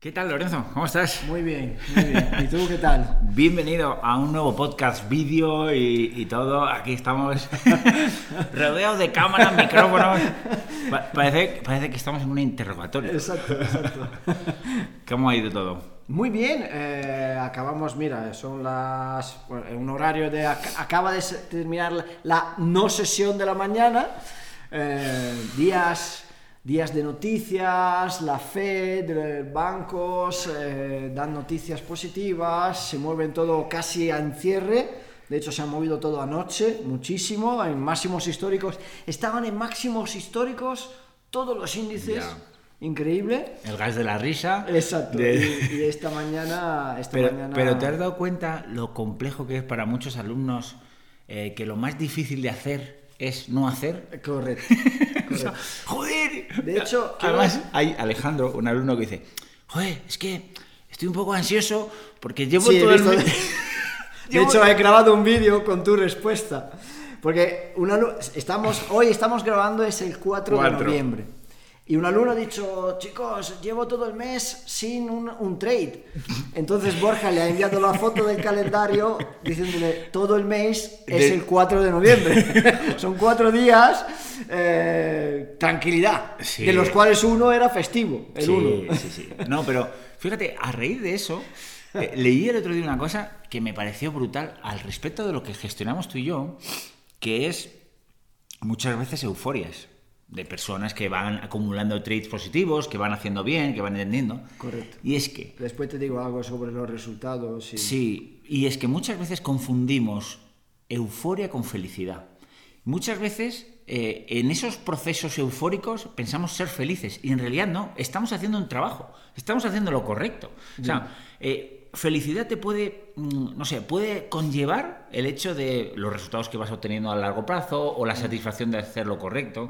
¿Qué tal, Lorenzo? ¿Cómo estás? Muy bien, muy bien. ¿Y tú qué tal? Bienvenido a un nuevo podcast, vídeo y, y todo. Aquí estamos rodeados de cámaras, micrófonos. Pa- parece, parece que estamos en un interrogatorio. Exacto, exacto. ¿Cómo ha ido todo? Muy bien, eh, acabamos, mira, son las. bueno, un horario de. ac- Acaba de terminar la, la no sesión de la mañana. eh, días. Días de noticias, la Fed, bancos eh, dan noticias positivas, se mueven todo casi a encierre. De hecho, se ha movido todo anoche, muchísimo, en máximos históricos. Estaban en máximos históricos todos los índices. Ya. Increíble. El gas de la risa. Exacto. de- Y, y esta mañana. Esta Pero, mañana... pero te has dado cuenta lo complejo que es para muchos alumnos eh, que lo más difícil de hacer es no hacer. Correcto. O sea, correcto. ¡Joder! De hecho, además hay Alejandro, un alumno que dice, joder, es que estoy un poco ansioso porque llevo Sí, todo el mes- De hecho, he grabado un vídeo con tu respuesta. Porque un alu- estamos, hoy estamos grabando, es el 4 de Cuatro. noviembre. Y un alumno ha dicho, chicos, llevo todo el mes sin un, un trade. Entonces Borja le ha enviado la foto del calendario diciéndole, todo el mes es De- el 4 de noviembre. Son cuatro días, eh, tranquilidad, Sí. de los cuales uno era festivo, el sí, uno. sí, sí. No, pero fíjate, a raíz de eso, eh, leí el otro día una cosa que me pareció brutal al respecto de lo que gestionamos tú y yo, que es muchas veces euforias de personas que van acumulando trades positivos, que van haciendo bien, que van entendiendo. Correcto. Y es que Después te digo algo sobre los resultados. Y... Sí, y es que muchas veces confundimos euforia con felicidad. Muchas veces eh, en esos procesos eufóricos pensamos ser felices y en realidad no, estamos haciendo un trabajo, estamos haciendo lo correcto. O sea, eh, felicidad te puede, mm, no sé, puede conllevar el hecho de los resultados que vas obteniendo a largo plazo o la satisfacción de hacer lo correcto,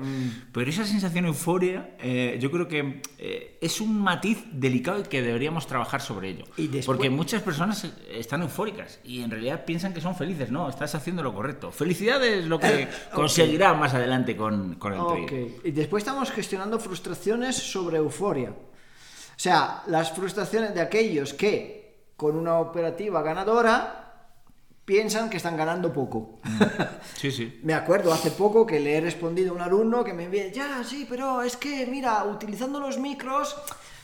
pero esa sensación euforia eh, yo creo que eh, es un matiz delicado y que deberíamos trabajar sobre ello. Y después- Porque muchas personas están eufóricas y en realidad piensan que son felices. No, estás haciendo lo correcto. Felicidad es lo que conseguirá más adelante con, con el Ok, trade. y después estamos gestionando frustraciones sobre euforia. O sea, las frustraciones de aquellos que con una operativa ganadora piensan que están ganando poco. Sí, sí. Me acuerdo hace poco que le he respondido a un alumno que me envía, ya, sí, pero es que, mira, utilizando los micros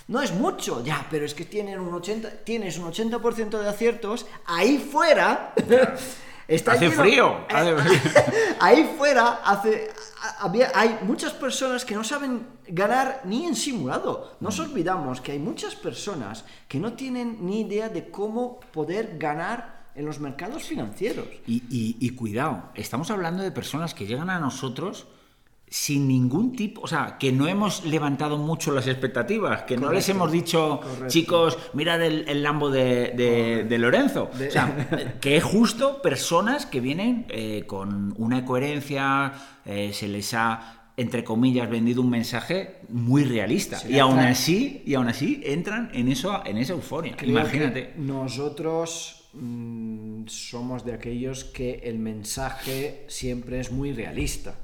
no es mucho, ya, pero es que tienen un 80, tienes un 80% de aciertos, ahí fuera... está Hace lleno- frío, ahí fuera hace, había, hay muchas personas que no saben ganar ni en simulado. Nos olvidamos que hay muchas personas que no tienen ni idea de cómo poder ganar en los mercados financieros. Y, y- y cuidado, estamos hablando de personas que llegan a nosotros sin ningún tipo, o sea, que no hemos levantado mucho las expectativas, que no les hemos dicho, correcto. chicos, mirad el, el Lambo de, de- de Lorenzo. De- O sea, que es justo personas que vienen eh, con una coherencia, eh, se les ha entre comillas vendido un mensaje muy realista y aún así y aún así entran en eso en esa euforia Creo imagínate nosotros mm, somos de aquellos que el mensaje siempre es muy realista.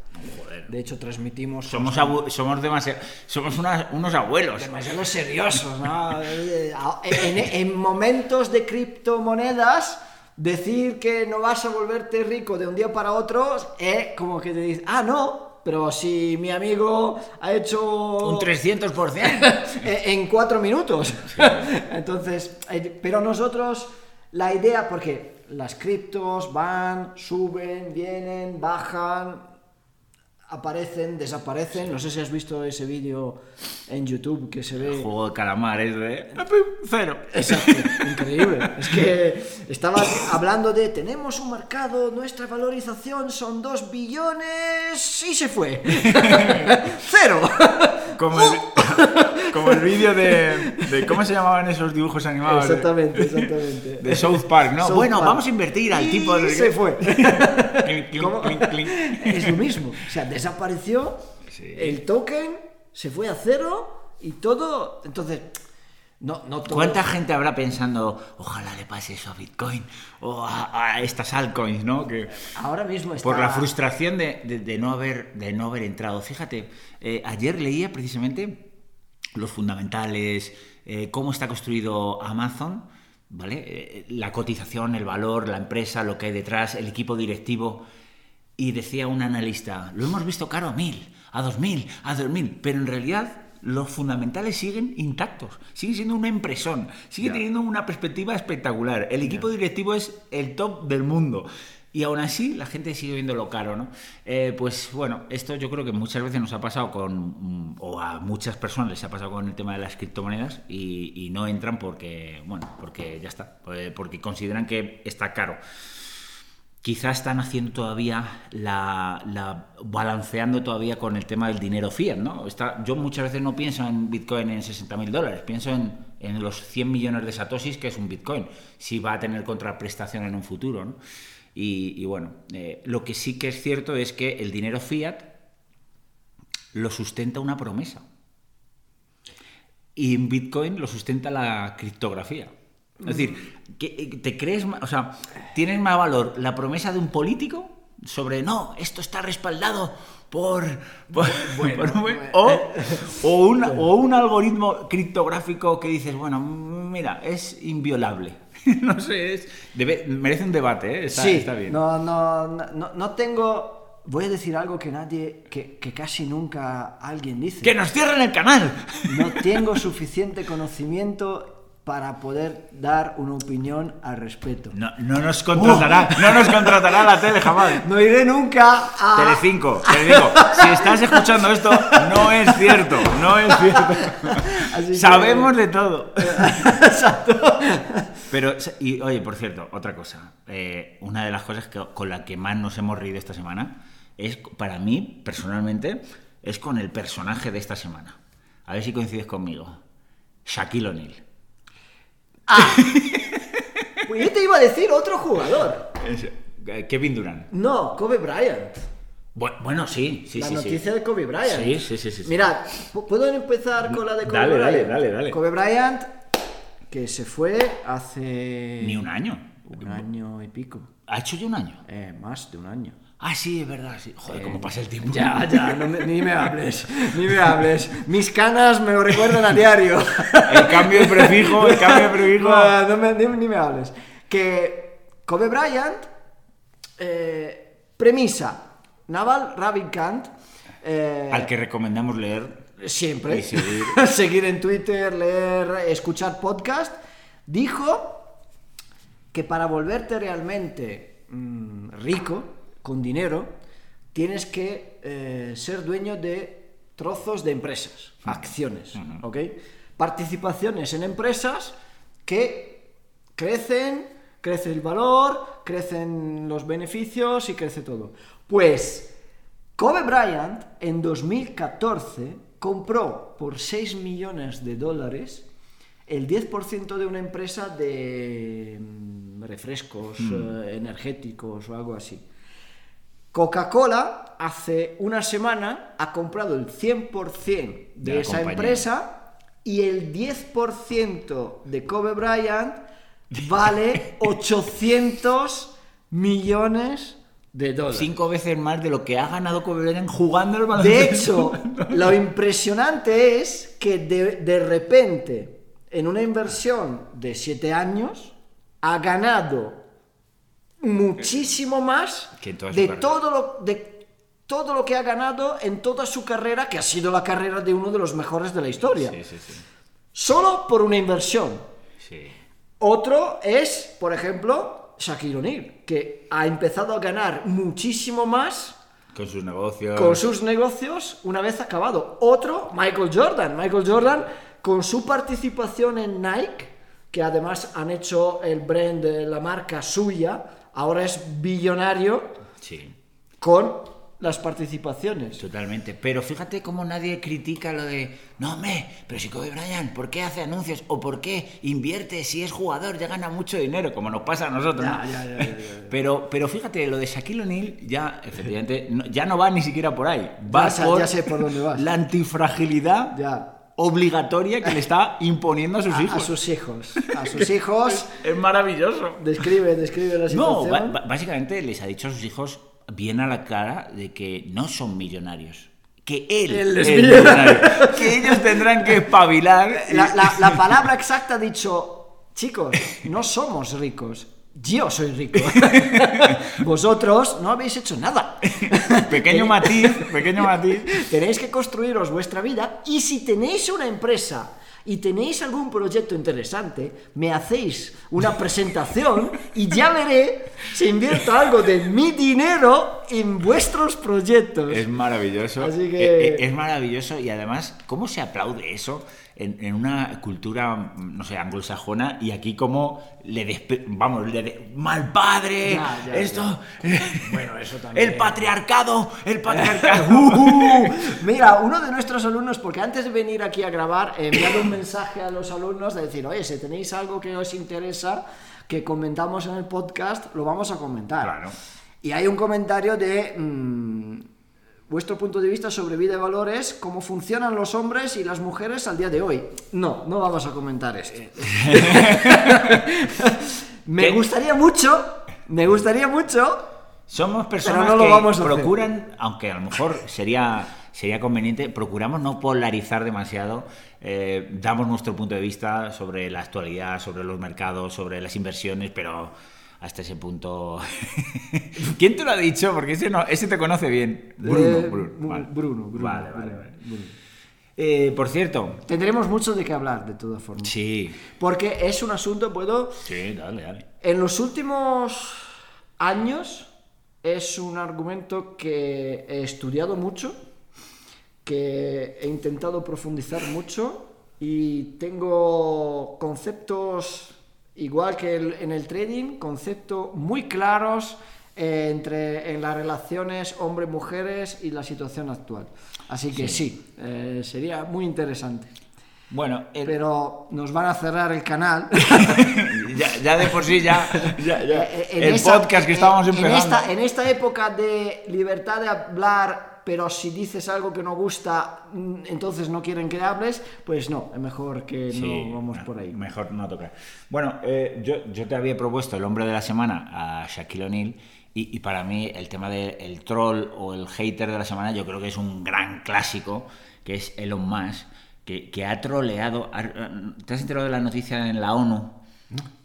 De hecho, transmitimos somos somos demasiado somos unas- unos abuelos demasiado seriosos, ¿no? Eh, En, en momentos de criptomonedas, decir que no vas a volverte rico de un día para otro es como que te dices, ah, no, pero si mi amigo ha hecho un 300% en cuatro minutos. Entonces, eh, pero nosotros, la idea, porque las criptos van, suben, vienen, bajan, aparecen, desaparecen. No sé si has visto ese vídeo en YouTube que se ve. juego de calamar es de cero Exacto, increíble. Es que estaba hablando de tenemos un mercado, nuestra valorización son 2 billones y se fue. Cero. como el, como el vídeo de, de cómo se llamaban esos dibujos animados Exactamente, exactamente. de South Park no South bueno Park. vamos a invertir al Y tipo de se fue. Clink, clink, ¿Cómo? clink, clink. Es lo mismo. O sea, desapareció Sí. el token, se fue a cero y todo. Entonces, no, no todo. ¿Cuánta gente habrá pensando, ojalá le pase eso a Bitcoin o a, a estas altcoins, ¿no? Que, Ahora mismo está. por la frustración de, de- de no haber, de no haber entrado. Fíjate, eh, ayer leía precisamente los fundamentales, eh, cómo está construido Amazon, ¿vale? Eh, la cotización, el valor, la empresa, lo que hay detrás, el equipo directivo. Y decía un analista, lo hemos visto caro a mil, a dos mil, a dos mil, pero en realidad los fundamentales siguen intactos, sigue siendo una impresión, sigue teniendo una perspectiva espectacular. El equipo directivo es el top del mundo. Y aún así la gente sigue viéndolo caro, ¿no? Eh, pues bueno, esto yo creo que muchas veces nos ha pasado con, mm, o a muchas personas les ha pasado con el tema de las criptomonedas y, no entran porque, bueno, porque ya está, eh, porque consideran que está caro quizá están haciendo todavía la, la- balanceando todavía con el tema del dinero fiat, ¿no? Está, yo muchas veces no pienso en Bitcoin en 60 mil dólares, pienso en, en los 100 millones de satoshis que es un Bitcoin, si va a tener contraprestación en un futuro, ¿no? Y, y bueno, eh, lo que sí que es cierto es que el dinero fiat lo sustenta una promesa. Y en Bitcoin lo sustenta la criptografía. Es decir, que- ¿te crees o sea, tienes más valor la promesa de un político sobre no, esto está respaldado por, por- por un- o, o un, o un algoritmo criptográfico que dices, bueno, mira, es inviolable. no sé, es, debe- merece un debate, ¿eh? está, sí, está bien. No, no, no, no tengo. Voy a decir algo que nadie, que, que casi nunca alguien dice. ¡Que nos cierren el canal! No tengo suficiente conocimiento para poder dar una opinión al respecto. No, no nos contratará, no nos contratará la tele jamás. No iré nunca a. Telecinco, Telecinco, si estás escuchando esto, no es cierto, no es cierto. Así que- Sabemos de todo. Exacto. Pero, y oye, por cierto, otra cosa. eh, una de las cosas que- con la que más nos hemos reído esta semana es, para mí, personalmente, es con el personaje de esta semana. A ver si coincides conmigo. Shaquille O'Neal. Pues yo te iba a decir otro jugador. Es- eh, Kevin Durant. No, Kobe Bryant. Bu- Bueno, sí, sí, la sí. sí. noticia de Kobe Bryant. Sí, sí, sí, sí. Mirad, ¿pu- ¿puedo empezar con la de Kobe Dale, dale, Bryant? dale, dale. Kobe Bryant, que se fue hace... Ni un año. Un año y pico. ¿Ha hecho ya un año? Eh, más de un año. Ah, sí, es verdad. Sí. Joder, cómo pasa el tiempo. Ya, ya, no me- ni me hables, ni me hables. Mis canas me lo recuerdan a diario. El cambio de prefijo, el cambio de prefijo. No, no me- ni, ni me hables. Que Kobe Bryant, eh, premisa, Naval Ravikant, eh, Al que recomendamos leer. siempre, Y seguir. seguir en Twitter, leer, escuchar podcast, dijo que para volverte realmente mm, rico, con dinero, tienes que eh, ser dueño de trozos de empresas, acciones, ¿ok? Participaciones en empresas que crecen, crece el valor, crecen los beneficios y crece todo. Pues Kobe Bryant en 2014 compró por 6 millones de dólares el 10% de una empresa de mm, refrescos eh, energéticos o algo así. Coca-Cola hace una semana ha comprado el 100% de, De esa compañía. empresa y el 10% de Kobe Bryant vale 800 millones de dólares. Cinco veces más de lo que ha ganado Kobe Bryant jugando el De baloncesto. hecho, lo impresionante es que de, de repente, en una inversión de 7 años, ha ganado muchísimo más Que de todo, lo, de todo lo que ha ganado en toda su carrera, que ha sido la carrera de uno de los mejores de la historia. Sí, sí, sí. Solo por una inversión. Otro es, por ejemplo, Shaquille O'Neal, que ha empezado a ganar muchísimo más Con sus negocios. con sus negocios una vez acabado. Otro, Michael Jordan. Michael Jordan, con su participación en Nike, que además han hecho el brand de la marca suya, ahora es billonario Sí, con las participaciones. totalmente. Pero fíjate cómo nadie critica lo de. No, hombre, pero si Kobe Bryant, ¿por qué hace anuncios? ¿O por qué invierte? Si es jugador, ya gana mucho dinero, como nos pasa a nosotros. Ya, ¿no? ya, ya. Pero, pero fíjate, lo de Shaquille O'Neal ya, efectivamente, no- ya no va ni siquiera por ahí. Va por sé por dónde vas. la antifragilidad Ya. Obligatoria que le está imponiendo a sus A, hijos. a sus hijos. A sus hijos. Es maravilloso. Describe, describe la No, situación. ba- básicamente les ha dicho a sus hijos bien a la cara de que no son millonarios, que él Él es es millonario. que ellos tendrán que espabilar. La, la- la palabra exacta ha dicho, chicos, no somos ricos. Yo soy rico. Vosotros no habéis hecho nada. Pequeño matiz, pequeño matiz. Tenéis que construiros vuestra vida y si tenéis una empresa y tenéis algún proyecto interesante, me hacéis una presentación y ya veré si invierto algo de mi dinero en vuestros proyectos. Es maravilloso. Así que- Eh, eh, Es maravilloso y además, ¿cómo se aplaude eso en, en una cultura, no sé, anglosajona? Y aquí como le despe- vamos, le de- mal padre, Ya, ya, esto, Bueno, eso también. el patriarcado, el patriarcado. Uh, mira, uno de nuestros alumnos, porque antes de venir aquí a grabar, he enviado un mensaje a los alumnos de decir, oye, si tenéis algo que os interesa, que comentamos en el podcast, lo vamos a comentar. Claro. Y hay un comentario de mm, vuestro punto de vista sobre vida y valores, cómo funcionan los hombres y las mujeres al día de hoy. No, no vamos a comentar esto. me ¿Qué? gustaría mucho, me gustaría mucho Somos personas no que vamos a hacer. procuran, aunque a lo mejor sería, sería conveniente, procuramos no polarizar demasiado, eh, damos nuestro punto de vista sobre la actualidad, sobre los mercados, sobre las inversiones, pero hasta ese punto... ¿Quién te lo ha dicho? Porque ese, no, ese te conoce bien. Bruno, Eh, Bruno, Bru- vale. Bruno, Bruno, Vale, vale, vale. Bruno. Eh, por cierto, Tendremos mucho de qué hablar, de todas formas. sí, Porque es un asunto, puedo... sí, dale, dale. En los últimos años es un argumento que he estudiado mucho, que he intentado profundizar mucho y tengo conceptos, igual que el- en el trading, conceptos muy claros eh, entre en las relaciones hombre-mujeres y la situación actual. Así que sí, eh, sería muy interesante. Bueno, el- Pero nos van a cerrar el canal. ya, ya de por sí ya, ya- ya- Eh, en el esa- podcast que estábamos en empezando. esta, en esta época de libertad de hablar, pero si dices algo que no gusta, mm, entonces no quieren que hables, pues no, es mejor que Sí, no vamos por ahí. Mejor no tocar. Bueno, eh, yo, yo te había propuesto el hombre de la semana a Shaquille O'Neal y, y para mí el tema del troll o el hater de la semana yo creo que es un gran clásico, que es Elon Musk, que, que ha troleado... ¿Te has enterado de la noticia en la ONU?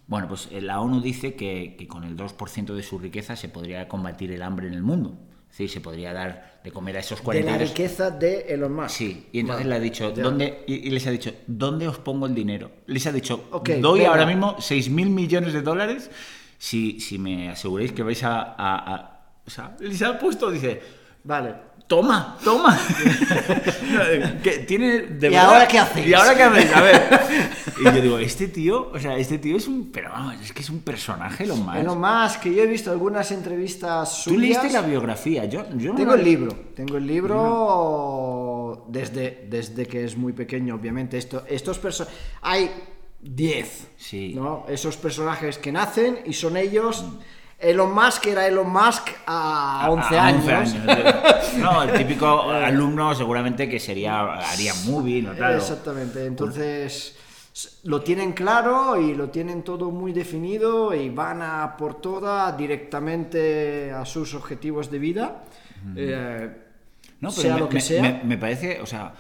Bueno, pues eh, la ONU dice que, que con el 2% de su riqueza se podría combatir el hambre en el mundo. Decir, se podría dar de comer a esos De 40 la riqueza de Elon Musk. Sí, y entonces Vale, le ha dicho, ya. ¿dónde? Y, y les ha dicho, ¿dónde os pongo el dinero? Les ha dicho, Ok, doy venga. ahora mismo 6 mil millones de dólares si, si me aseguréis que vais a, a- a- O sea, les ha puesto, dice, Vale. Toma, toma. que tiene de ¿Y verdad- ahora qué hacéis? ¿Y ahora qué hacéis? A ver. Y yo digo, este tío, o sea, este tío es un... Pero vamos, es que es un personaje lo más. Elon Musk, que yo he visto algunas entrevistas Tú suyas. leíste la biografía, yo, yo no Tengo el libro, tengo el libro desde, desde que es muy pequeño, obviamente. Esto, estos perso- Hay 10, Sí. ¿no? Esos personajes que nacen y son ellos. Elon Musk era Elon Musk a 11 A- a años. 11 años. No, el típico alumno seguramente que sería haría movie, ¿no? Claro. Exactamente, entonces lo tienen claro y lo tienen todo muy definido y van a por toda directamente a sus objetivos de vida. Eh, No, pero sea me, lo que me- sea. me- me parece, o sea,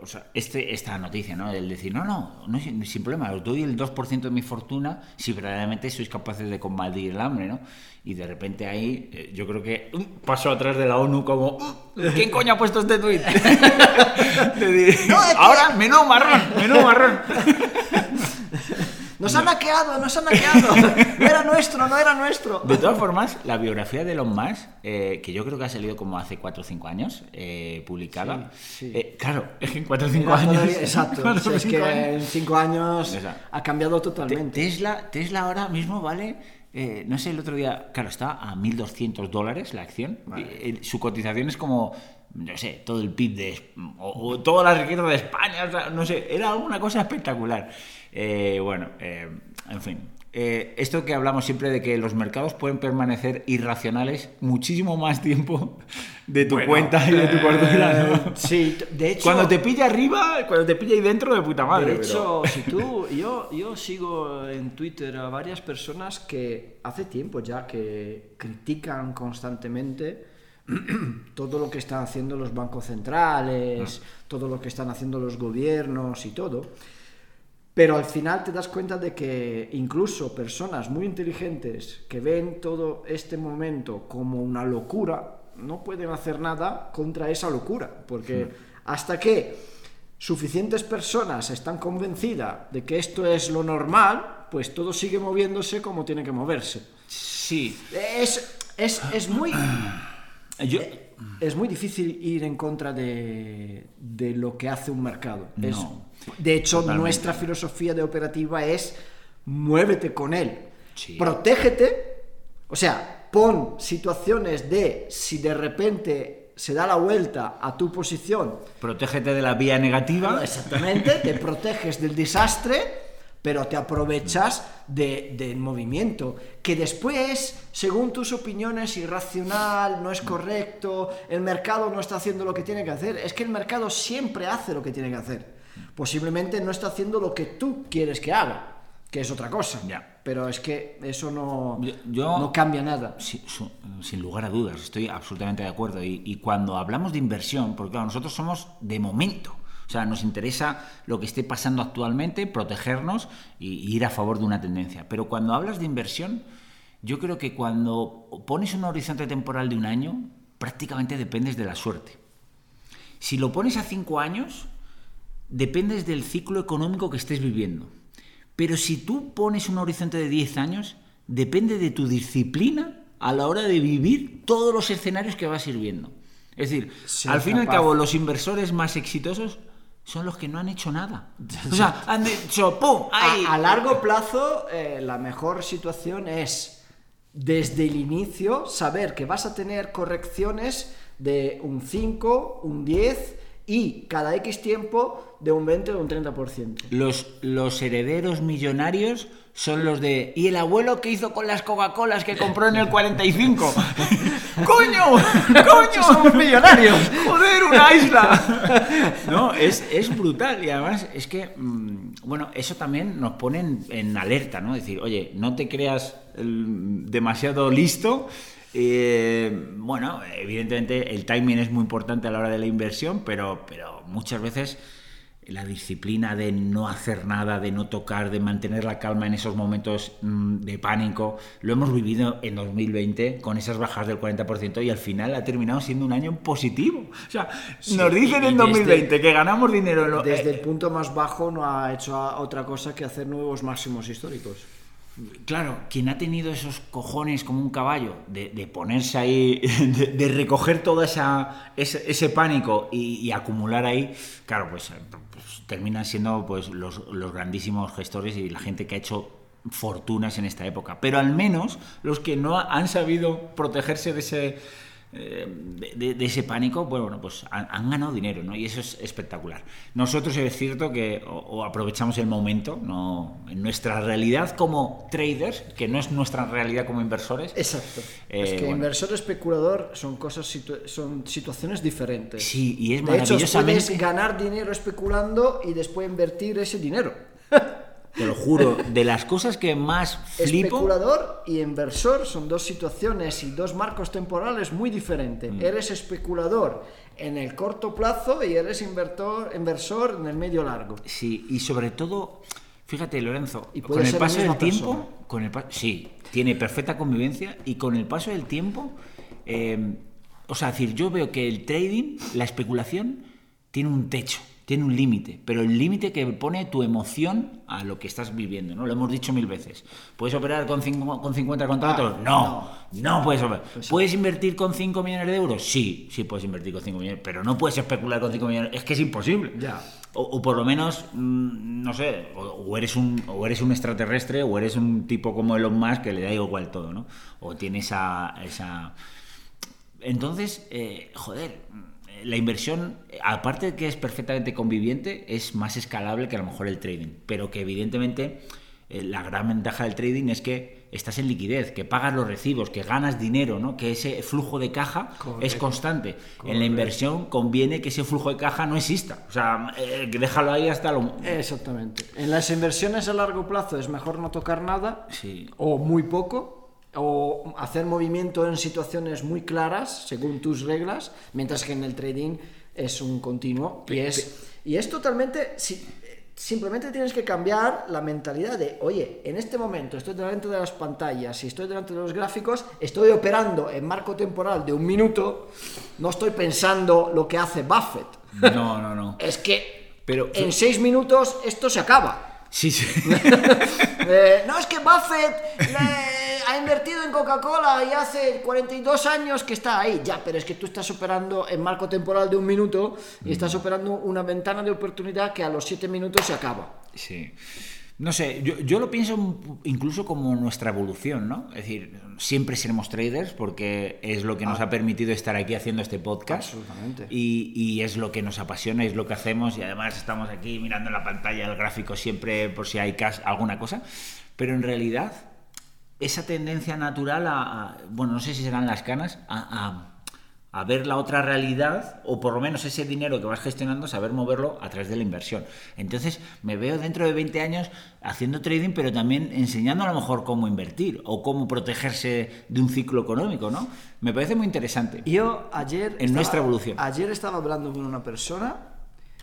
o sea, este, esta noticia, ¿no? El decir, no, no, no sin, problema, os doy el 2% de mi fortuna si verdaderamente sois capaces de combatir el hambre, ¿no? Y de repente ahí, eh, yo creo que un paso atrás de la ONU como, "Mm, ¿quién coño ha puesto este tuit? De decir, No, es que- Ahora, menudo marrón, menudo marrón. Nos han hackeado, nos han hackeado. No era nuestro, no era nuestro. De todas formas, la biografía de Elon Musk, eh, que yo creo que ha salido como hace 4 o 5 años, eh, publicada. Sí, sí. eh, claro, es que en 4 o 5 Era años. todavía- exacto. cuatro o sea, o es que años. en cinco años Exacto. ha cambiado Te- totalmente. Tesla, Tesla ahora mismo vale, eh, no sé, el otro día, claro, está a 1.200 dólares la acción. Vale. Eh, su cotización es como, no sé, todo el PIB de, o, o toda la riqueza de España, o sea, no sé, era alguna cosa espectacular. Eh, bueno, eh, en fin. Eh, esto que hablamos siempre de que los mercados pueden permanecer irracionales muchísimo más tiempo de tu cuenta y de tu fortuna. ¿no? Eh, sí, de hecho. Cuando te pilla arriba, cuando te pilla ahí dentro de puta madre. De pero- hecho, si tú, yo, yo sigo en Twitter a varias personas que hace tiempo ya que critican constantemente todo lo que están haciendo los bancos centrales, todo lo que están haciendo los gobiernos y todo. Pero al final te das cuenta de que incluso personas muy inteligentes que ven todo este momento como una locura, no pueden hacer nada contra esa locura, porque hasta que suficientes personas están convencidas de que esto es lo normal, pues todo sigue moviéndose como tiene que moverse. Sí. Es, es, es muy... Yo, Es muy difícil ir en contra de, de lo que hace un mercado. Es- No, de hecho, totalmente. nuestra filosofía de operativa es muévete con él. Sí. Protégete. O sea, pon situaciones de si de repente se da la vuelta a tu posición, protégete de la vía negativa. Exactamente, te proteges del desastre, pero te aprovechas de- del movimiento, que después, según tus opiniones, irracional, no es correcto, el mercado no está haciendo lo que tiene que hacer. Es que el mercado siempre hace lo que tiene que hacer. Posiblemente no está haciendo lo que tú quieres que haga, que es otra cosa. Ya. Pero es que eso no, Yo- yo- no cambia nada. Su- sin lugar a dudas, estoy absolutamente de acuerdo. Y, y cuando hablamos de inversión, porque claro, nosotros somos de momento, o sea, nos interesa lo que esté pasando actualmente, protegernos y, y ir a favor de una tendencia. Pero cuando hablas de inversión, yo creo que cuando pones un horizonte temporal de un año, prácticamente dependes de la suerte. Si lo pones a cinco años, dependes del ciclo económico que estés viviendo. Pero si tú pones un horizonte de 10 años, depende de tu disciplina a la hora de vivir todos los escenarios que vas a ir viendo. Es decir, al fin y al cabo, los inversores más exitosos son los que no han hecho nada. O sea, han dicho, ¡pum! ¡Ahí! A, a largo plazo, eh, la mejor situación es, desde el inicio, saber que vas a tener correcciones de un 5, un 10 y cada X tiempo de un 20 o un 30%. Los, los herederos millonarios son los de... ¿Y el abuelo qué hizo con las Coca-Colas que compró en el 45? ¡Coño! ¡Coño! ¡Somos millonarios! ¡Joder, una isla! No, es, es brutal y además es que, mm, bueno, eso también nos pone en, en alerta, ¿no? Decir, oye, no te creas el- demasiado listo. eh, bueno, evidentemente el timing es muy importante a la hora de la inversión, pero, pero muchas veces la disciplina de no hacer nada, de no tocar, de mantener la calma en esos momentos mm, de pánico, lo hemos vivido en 2020 con esas bajas del 40% y al final ha terminado siendo un año positivo. O sea, nos dicen en desde- 2020 que ganamos dinero en lo- Desde eh, el punto más bajo no ha hecho otra cosa que hacer nuevos máximos históricos. Claro, quien ha tenido esos cojones como un caballo de, de ponerse ahí, de, de recoger todo esa, ese, ese pánico y, y acumular ahí, claro, pues, eh, pues terminan siendo pues, los, los grandísimos gestores y la gente que ha hecho fortunas en esta época. Pero al menos los que no han sabido protegerse de ese, de, de- de ese pánico, pues, bueno, pues han, han ganado dinero, ¿no? Y eso es espectacular. Nosotros es cierto que o, o aprovechamos el momento, ¿no? En nuestra realidad como traders, que no es nuestra realidad como inversores. Exacto. Eh, es que bueno. inversor especulador son cosas situ- son situaciones diferentes. Sí, y es de hecho, maravillosamente... puedes ganar dinero especulando y después invertir ese dinero. Te lo juro, de las cosas que más flipo... Especulador y inversor son dos situaciones y dos marcos temporales muy diferentes. Mm. Eres especulador en el corto plazo y eres invertor, inversor en el medio largo. Sí, y sobre todo, fíjate, Lorenzo, Y con el paso del tiempo, persona. con el sí, tiene perfecta convivencia y con el paso del tiempo, eh, o sea, decir, yo veo que el trading, la especulación, tiene un techo, tiene un límite, pero el límite que pone tu emoción a lo que estás viviendo, ¿no? Lo hemos dicho mil veces. ¿Puedes operar con, cinco- con 50 contratos? Ah, no, no, puedes operar. Pues sí. ¿Puedes invertir con 5 millones de euros? Sí, sí puedes invertir con 5 millones, pero no puedes especular con 5 millones, es que es imposible. Ya. O, o por lo menos, mm, no sé, o, o eres un, o eres un extraterrestre o eres un tipo como Elon Musk que le da igual todo, ¿no? O tiene esa... esa... Entonces, eh, joder, la inversión, aparte de que es perfectamente conviviente, es más escalable que a lo mejor el trading, pero que evidentemente eh, la gran ventaja del trading es que estás en liquidez, que pagas los recibos, que ganas dinero, ¿no? que ese flujo de caja es Correcto. constante. En la inversión conviene que ese flujo de caja no exista. O sea, eh, que déjalo ahí hasta lo... Exactamente. En las inversiones a largo plazo es mejor no tocar nada Sí. o muy poco o hacer movimiento en situaciones muy claras según tus reglas, mientras que en el trading es un continuo y es, y es totalmente... Si, simplemente tienes que cambiar la mentalidad de, oye, en este momento estoy delante de las pantallas y estoy delante de los gráficos, estoy operando en marco temporal de un minuto, no estoy pensando lo que hace Buffett. No, no, no. es que Pero, en seis minutos esto se acaba. Sí, sí. Eh, no, es que Buffett invertido en Coca-Cola y hace 42 años que está ahí. Ya, pero es que tú estás operando en marco temporal de un minuto y estás operando una ventana de oportunidad que a los 7 minutos se acaba. Sí. No sé, yo, lo pienso incluso como nuestra evolución, ¿no? Es decir, siempre seremos traders porque es lo que nos ah. ha permitido estar aquí haciendo este podcast. Absolutamente. Y, es lo que nos apasiona, es lo que hacemos y además estamos aquí mirando la pantalla el gráfico siempre por si hay alguna cosa. Pero en realidad, esa tendencia natural a, bueno, no sé si serán las canas, a a ver la otra realidad o por lo menos ese dinero que vas gestionando, saber moverlo a través de la inversión. Entonces me veo dentro de 20 años haciendo trading, pero también enseñando a lo mejor cómo invertir o cómo protegerse de un ciclo económico, ¿no? Me parece muy interesante. Yo ayer... En nuestra evolución. Ayer estaba hablando con una persona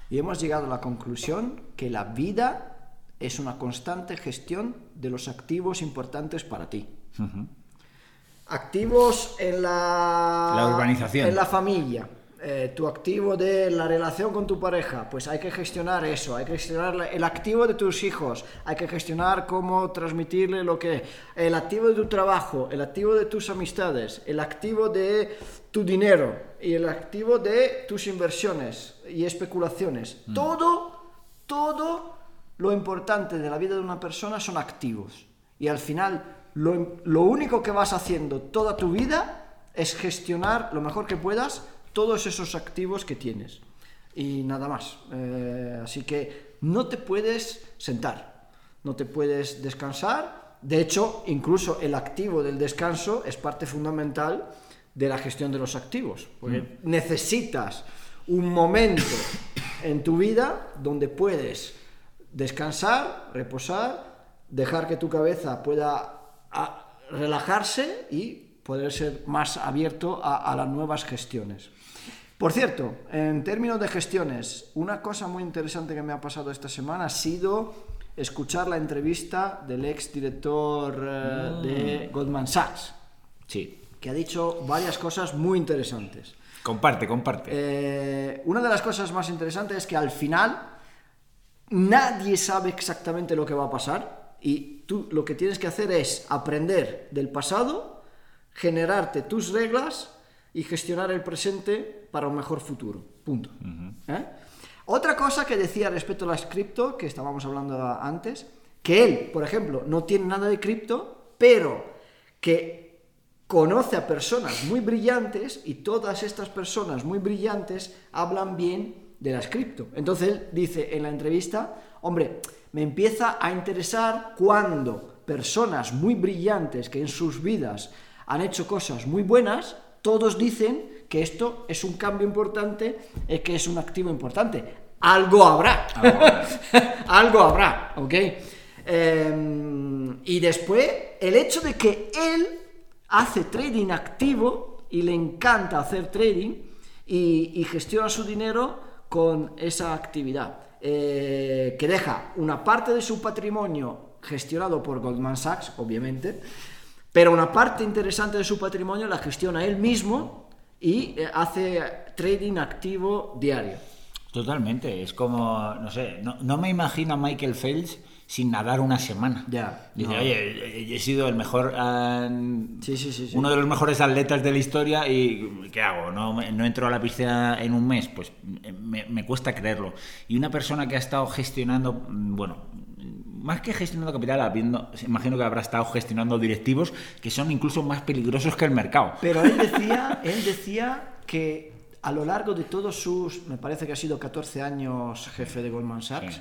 y hemos llegado a la conclusión que la vida es una constante gestión de los activos importantes para ti activos en la, la urbanización. En la familia. Eh, tu activo de la relación con tu pareja, pues hay que gestionar eso, hay que gestionar el activo de tus hijos, hay que gestionar cómo transmitirle lo que... El activo de tu trabajo, el activo de tus amistades, el activo de tu dinero y el activo de tus inversiones y especulaciones. Mm. Todo, todo lo importante de la vida de una persona son activos. Y al final lo, único que vas haciendo toda tu vida es gestionar lo mejor que puedas todos esos activos que tienes. Y nada más. Eh, así que no te puedes sentar, no te puedes descansar. De hecho, incluso el activo del descanso es parte fundamental de la gestión de los activos. Porque mm. necesitas un momento en tu vida donde puedes descansar, reposar, dejar que tu cabeza pueda a relajarse y poder ser más abierto a, las nuevas gestiones. Por cierto, en términos de gestiones, una cosa muy interesante que me ha pasado esta semana ha sido escuchar la entrevista del ex director eh, de mm. Goldman Sachs. Sí. Que ha dicho varias cosas muy interesantes. Comparte, comparte. Eh, una de las cosas más interesantes es que al final nadie sabe exactamente lo que va a pasar y tú lo que tienes que hacer es aprender del pasado, generarte tus reglas y gestionar el presente para un mejor futuro. Punto. ¿Eh? Otra cosa que decía respecto a las cripto, que estábamos hablando antes, que él, por ejemplo, no tiene nada de cripto, pero que conoce a personas muy brillantes y todas estas personas muy brillantes hablan bien de las cripto. Entonces él dice en la entrevista, hombre, me empieza a interesar cuando personas muy brillantes que en sus vidas han hecho cosas muy buenas, todos dicen que esto es un cambio importante, y que es un activo importante. Algo habrá. Algo habrá, ¿ok? Em, y después, el hecho de que él hace trading activo y le encanta hacer trading y, y gestiona su dinero con esa actividad. Eh, que deja una parte de su patrimonio gestionado por Goldman Sachs, obviamente, pero una parte interesante de su patrimonio la gestiona él mismo y eh, hace trading activo diario. Totalmente, es como, no sé, no, me imagino a Michael Phelps sin nadar una semana. Ya. Dice, oye, he sido el mejor, sí, sí, sí, uno de los mejores atletas de la historia y ¿qué hago? ¿No, no entro a la piscina en un mes? Pues me, me, cuesta creerlo. Y una persona que ha estado gestionando, bueno, más que gestionando capital, habiendo, imagino que habrá estado gestionando directivos que son incluso más peligrosos que el mercado. Pero él decía, él decía que a lo largo de todos sus, me parece que ha sido 14 años jefe de Goldman Sachs,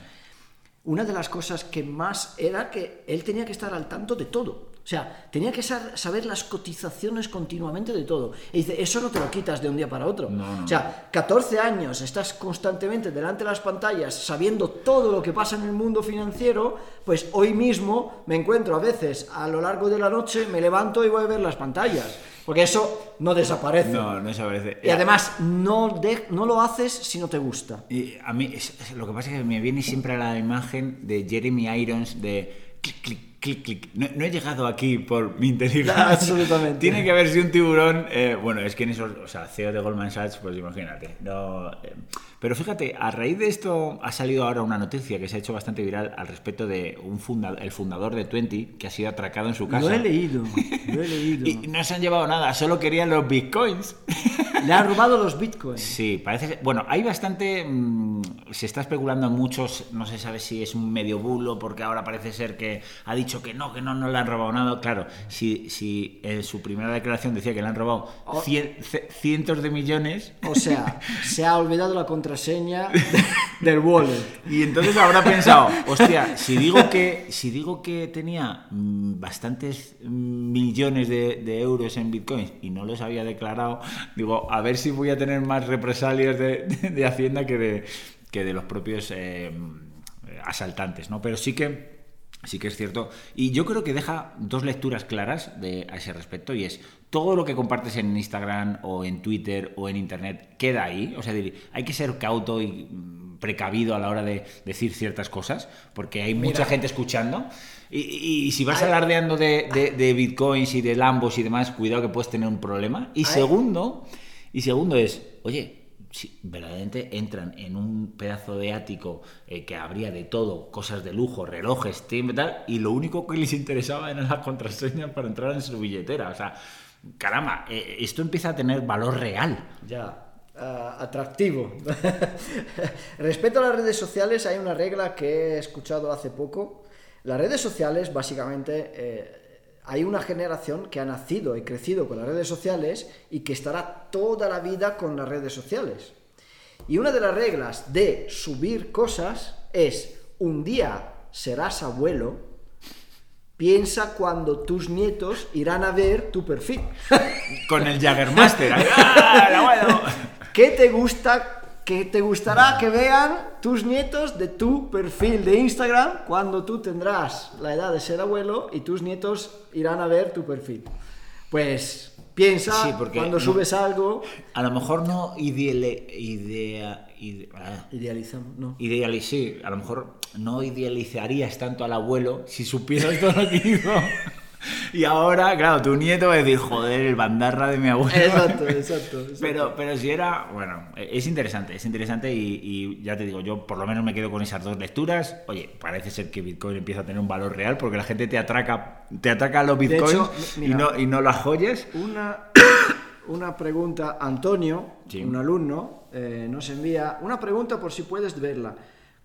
una de las cosas que más era que él tenía que estar al tanto de todo. O sea, tenía que saber las cotizaciones continuamente de todo. Y dice, eso no te lo quitas de un día para otro. O sea, 14 años estás constantemente delante de las pantallas sabiendo todo lo que pasa en el mundo financiero, pues hoy mismo me encuentro a veces a lo largo de la noche, me levanto y voy a ver las pantallas. Porque eso no desaparece. No, no desaparece. Y además, no, no lo haces si no te gusta. Y a mí, lo que pasa es que me viene siempre a la imagen de Jeremy Irons de clic, clic, clic, clic. No, he llegado aquí por mi inteligencia. absolutamente. Tiene que haber sido un tiburón. Eh, bueno, es que en esos, o sea, CEO de Goldman Sachs, pues imagínate. No, eh, pero fíjate, a raíz de esto ha salido ahora una noticia que se ha hecho bastante viral al respecto de un el fundador de Twenty que ha sido atracado en su casa. Lo he leído, lo he leído. y no se han llevado nada, solo querían los bitcoins. Le han robado los bitcoins. Sí, parece. Bueno, hay bastante. Mm, se está especulando muchos. No se sabe si es un medio bulo, porque ahora parece ser que ha dicho que no, que no, no le han robado nada. Claro, si, si en su primera declaración decía que le han robado cientos de millones. O sea, se ha olvidado la contra contraseña del wallet. Y entonces habrá pensado, hostia, si digo que, si digo que tenía mm, bastantes millones de, euros en bitcoins y no los había declarado, digo, a ver si voy a tener más represalias de, Hacienda que de, que de los propios eh, asaltantes, ¿no? Pero sí que Sí que es cierto. Y yo creo que deja dos lecturas claras de, a ese respecto y es todo lo que compartes en Instagram o en Twitter o en Internet queda ahí. O sea, hay que ser cauto y mm, precavido a la hora de decir ciertas cosas porque hay mucha gente escuchando. Y, si vas alardeando de, de, bitcoins y de lambos y demás, cuidado que puedes tener un problema. Y segundo, y segundo es, oye, si verdaderamente entran en un pedazo de ático eh, que habría de todo, cosas de lujo, relojes, timbre, tal, y lo único que les interesaba era la contraseña para entrar en su billetera. O sea, caramba, eh, esto empieza a tener valor real. Ya. Atractivo. Respecto a las redes sociales, hay una regla que he escuchado hace poco. Las redes sociales, básicamente, eh, hay una generación que ha nacido y crecido con las redes sociales y que estará toda la vida con las redes sociales. Y una de las reglas de subir cosas es, un día serás abuelo, piensa cuando tus nietos irán a ver tu perfil. Con el Jaggermaster. ¡Ah, ¿Qué te gusta que te gustará que vean tus nietos de tu perfil de Instagram cuando tú tendrás la edad de ser abuelo y tus nietos irán a ver tu perfil. Pues piensa cuando subes algo. A lo mejor no ideale, ah. idealizamos, no. sí, a lo mejor no idealizarías tanto al abuelo si supieras todo lo que hizo. Y ahora, claro, tu nieto va a decir, joder, el bandarra de mi abuelo. Exacto, exacto. Pero, pero si era, bueno, es interesante, es interesante y, ya te digo, yo por lo menos me quedo con esas dos lecturas. Oye, parece ser que Bitcoin empieza a tener un valor real porque la gente te atraca, te atraca a los Bitcoins y, no, y no las joyas. Una, una pregunta, Antonio, un alumno, eh, nos envía una pregunta por si puedes verla.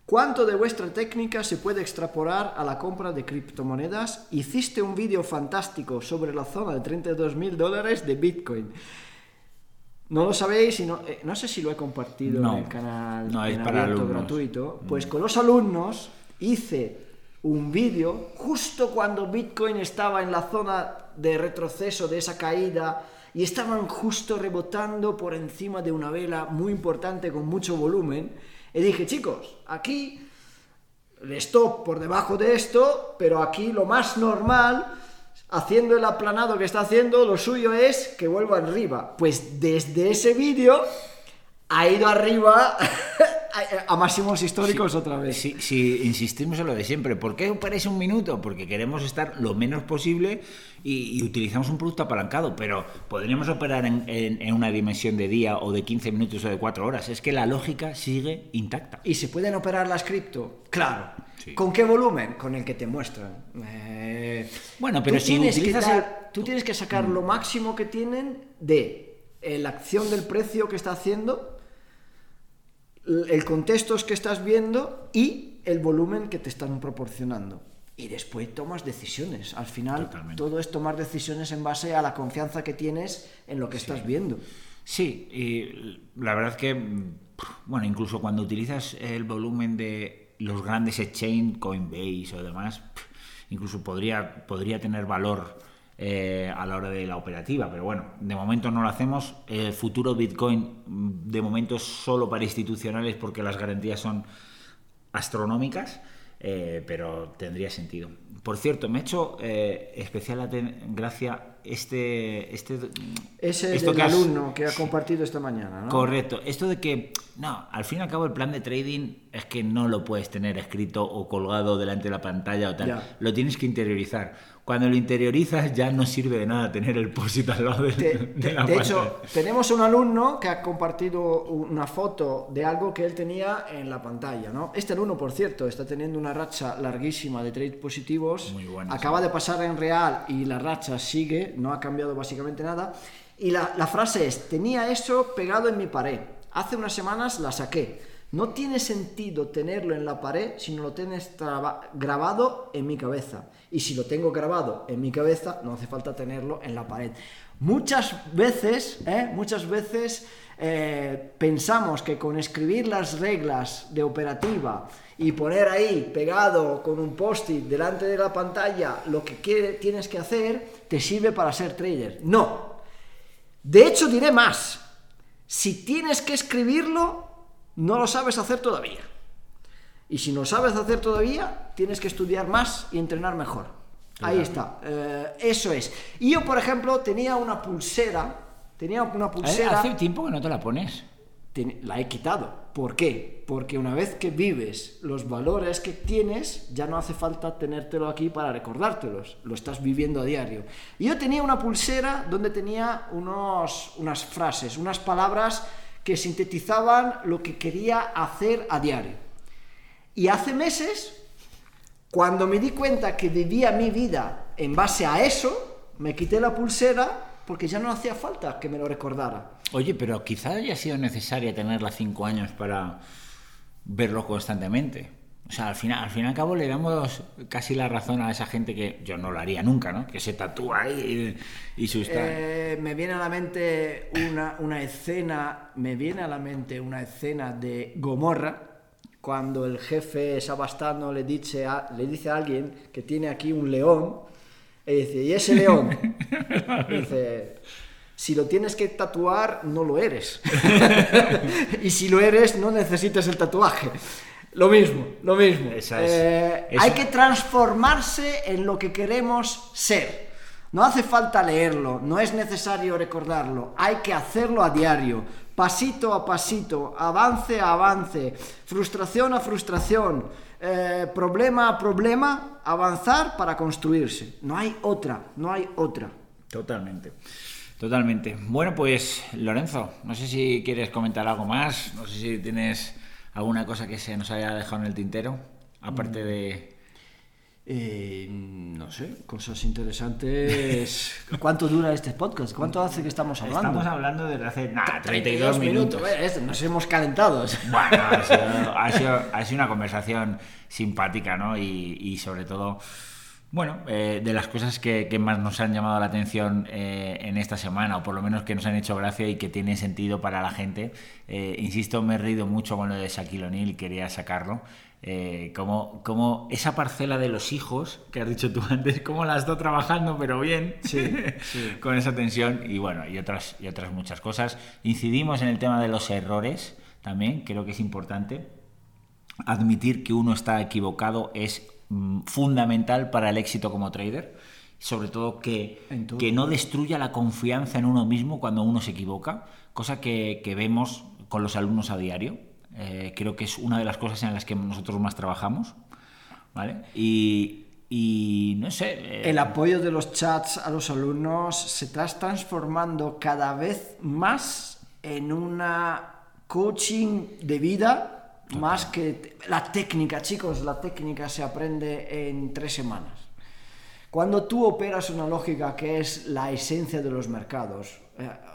¿Cuánto de vuestra técnica se puede extrapolar a la compra de criptomonedas? Hiciste un vídeo fantástico sobre la zona de 32 mil dólares de Bitcoin. No lo sabéis y no, eh, no sé si lo he compartido en el canal no, es para gratuito. Pues con los alumnos hice un vídeo justo cuando Bitcoin estaba en la zona de retroceso de esa caída y estaban justo rebotando por encima de una vela muy importante con mucho volumen y dije, chicos, aquí el stop por debajo de esto, pero aquí lo más normal, haciendo el aplanado que está haciendo, lo suyo es que vuelva arriba. Pues desde ese vídeo ha ido arriba a máximos históricos otra vez. Si, insistimos en lo de siempre, ¿por qué parece un minuto? Porque queremos estar lo menos posible y, utilizamos un producto apalancado, pero podríamos operar en, una dimensión de día o de 15 minutos o de 4 horas. Es que la lógica sigue intacta. ¿Y se pueden operar las cripto? Claro. ¿Con qué volumen? Con el que te muestran. Eh, bueno, pero si utilizas Tú tienes que sacar lo máximo que tienen de eh, la acción del precio que está haciendo el contexto que estás viendo y el volumen que te están proporcionando. Y después tomas decisiones. Al final, todo es tomar decisiones en base a la confianza que tienes en lo que estás viendo. Sí, y la verdad que, bueno, incluso cuando utilizas el volumen de los grandes exchange, Coinbase o demás, incluso podría, podría tener valor eh, a la hora de la operativa, pero bueno, de momento no lo hacemos. El futuro Bitcoin de momento es solo para institucionales porque las garantías son astronómicas. Eh, pero tendría sentido. Por cierto, me ha hecho eh, especial gracia este... este Ese esto del que alumno que ha compartido esta mañana, ¿no? Correcto. Esto de que, no, al fin y al cabo el plan de trading es que no lo puedes tener escrito o colgado delante de la pantalla o tal. Lo tienes que interiorizar cuando lo interiorizas ya no sirve de nada tener el posit al lado de, de, de hecho, tenemos un alumno que ha compartido una foto de algo que él tenía en la pantalla. ¿no? Este alumno, por cierto, está teniendo una racha larguísima de trades positivos. Muy Acaba de pasar en real y la racha sigue, no ha cambiado básicamente nada. Y la, la frase es, tenía eso pegado en mi pared. Hace unas semanas la saqué. No tiene sentido tenerlo en la pared si no lo tienes grabado en mi cabeza. Y si lo tengo grabado en mi cabeza, no hace falta tenerlo en la pared. Muchas veces, ¿eh? muchas veces eh, pensamos que con escribir las reglas de operativa y poner ahí pegado con un post-it delante de la pantalla lo que tienes que hacer, te sirve para ser trader. No. De hecho, diré más. Si tienes que escribirlo, no lo sabes hacer todavía. Y si no sabes hacer todavía, tienes que estudiar más y entrenar mejor. Ahí está. Eh, eso es. Y yo, por ejemplo, tenía una pulsera. Tenía una pulsera. Hace tiempo que no te la pones. la he quitado. ¿Por qué? Porque una vez que vives los valores que tienes, ya no hace falta tenértelo aquí para recordártelos. Lo estás viviendo a diario. Y yo tenía una pulsera donde tenía unos, unas frases, unas palabras que sintetizaban lo que quería hacer a diario. Y hace meses, cuando me di cuenta que vivía mi vida en base a eso, me quité la pulsera porque ya no hacía falta que me lo recordara. Oye, pero quizá haya sido necesaria tenerla cinco años para verlo constantemente. O sea, al final, al fin y al cabo le damos casi la razón a esa gente que yo no lo haría nunca, ¿no? Que se tatúa ahí y, y eh, me viene a la mente una, una, escena, me viene a la mente una escena de Gomorra, cuando el jefe Sabastano le dice a, le dice a alguien que tiene aquí un león, y dice, ¿y ese león? dice, si lo tienes que tatuar, no lo eres. y si lo eres, no necesitas el tatuaje. Lo mismo, lo mismo. Eh, hay que transformarse en lo que queremos ser. No hace falta leerlo, no es necesario recordarlo, hay que hacerlo a diario, pasito a pasito, avance a avance, frustración a frustración, eh, problema a problema, avanzar para construirse. No hay otra, no hay otra. Totalmente. Totalmente. Bueno, pues Lorenzo, no sé si quieres comentar algo más, no sé si tienes ¿Alguna cosa que se nos haya dejado en el tintero? Aparte de... Eh, no sé, cosas interesantes. ¿Cuánto dura este podcast? ¿Cuánto hace que estamos hablando? Estamos hablando desde hace 32, minutos. Nos hemos calentado. Bueno, ha sido, ha sido, una conversación simpática, ¿no? Y, y sobre todo bueno, eh, de las cosas que, más nos han llamado la atención eh, en esta semana, o por lo menos que nos han hecho gracia y que tienen sentido para la gente, eh, insisto, me he reído mucho con lo de Shaquille O'Neal, quería sacarlo. Como, como esa parcela de los hijos que has dicho tú antes, como la está trabajando, pero bien, con esa tensión y bueno, y otras, y otras muchas cosas. Incidimos en el tema de los errores también, creo que es importante. Admitir que uno está equivocado es Mm, fundamental para el éxito como trader. Sobre todo que, que no destruya la confianza en uno mismo cuando uno se equivoca, cosa que, vemos con los alumnos a diario. Eh, creo que es una de las cosas en las que nosotros más trabajamos. ¿vale? Y, no sé. Eh, el apoyo de los chats a los alumnos se está transformando cada vez más en una coaching de vida más que la técnica, chicos, la técnica se aprende en tres semanas. Cuando tú operas una lógica que es la esencia de los mercados,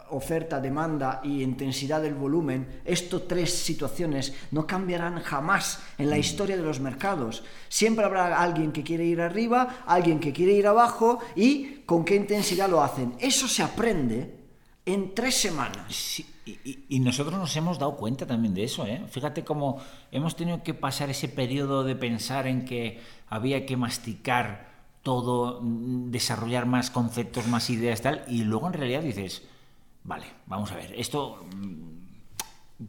oferta, demanda y intensidad del volumen, estas tres situaciones no cambiarán jamás en la mm. historia de los mercados. Siempre habrá alguien que quiere ir arriba, alguien que quiere ir abajo y con qué intensidad lo hacen. Eso se aprende en tres semanas. y, nosotros nos hemos dado cuenta también de eso. ¿eh? Fíjate cómo hemos tenido que pasar ese periodo de pensar en que había que masticar todo, mm, desarrollar más conceptos, más ideas, tal, y luego en realidad dices, vale, vamos a ver, esto mm,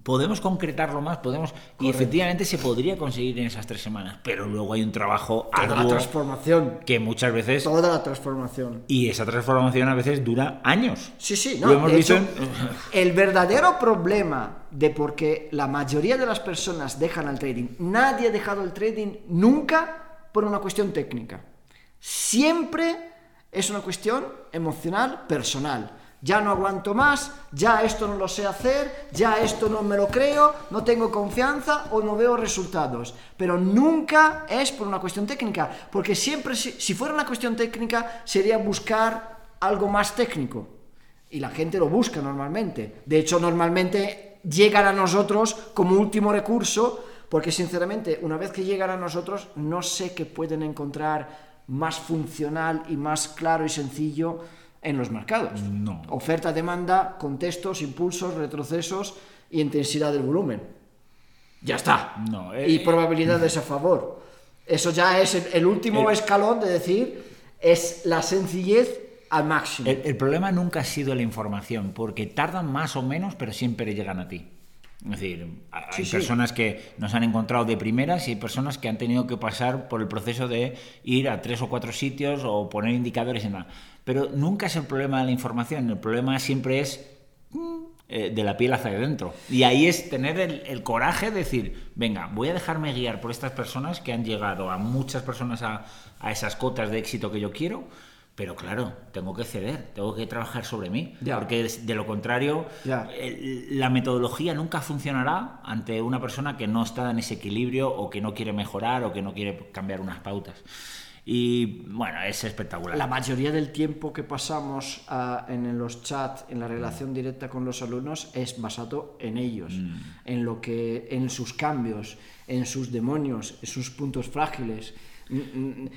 podemos concretarlo más, podemos y efectivamente se podría conseguir en esas tres semanas, pero luego hay un trabajo Toda la transformación. que muchas veces Toda la transformación. y esa transformación a veces dura años. Sí, sí, Lo no. hemos de visto hecho, en- el verdadero problema de por qué la mayoría de las personas dejan el trading, nadie ha dejado el trading nunca por una cuestión técnica. Siempre es una cuestión emocional, personal. Ya no aguanto más, ya esto no lo sé hacer, ya esto no me lo creo, no tengo confianza o no veo resultados. Pero nunca es por una cuestión técnica, porque siempre, si, fuera una cuestión técnica, sería buscar algo más técnico. Y la gente lo busca normalmente. De hecho, normalmente llegan a nosotros como último recurso, porque sinceramente, una vez que llegan a nosotros, no sé qué pueden encontrar más funcional y más claro y sencillo en los mercados. No. Oferta, demanda, contextos, impulsos, retrocesos y intensidad del volumen. Ya está. No, y eh, probabilidades a favor. Eso ya es el, el último El- escalón de decir, es la sencillez al máximo. El, el problema nunca ha sido la información, porque tardan más o menos, pero siempre llegan a ti. Es decir, hay Sí, sí. personas que nos han encontrado de primeras y hay personas que han tenido que pasar por el proceso de ir a tres o cuatro sitios o poner indicadores y nada. Pero nunca es el problema de la información, el problema siempre es mm, eh, de la piel hacia adentro. Y ahí es tener el, el coraje de decir, venga, voy a dejarme guiar por estas personas que han llegado a muchas personas a, a esas cotas de éxito que yo quiero. Pero claro, tengo que ceder, tengo que trabajar sobre mí, Ya. porque de lo contrario, Ya. la metodología nunca funcionará ante una persona que no está en ese equilibrio o que no quiere mejorar o que no quiere cambiar unas pautas. Y bueno, es espectacular. La mayoría del tiempo que pasamos ah, en los chats, en la Mm. relación directa con los alumnos, es basado en ellos, Mm. en lo que, en sus cambios, en sus demonios, en sus puntos frágiles.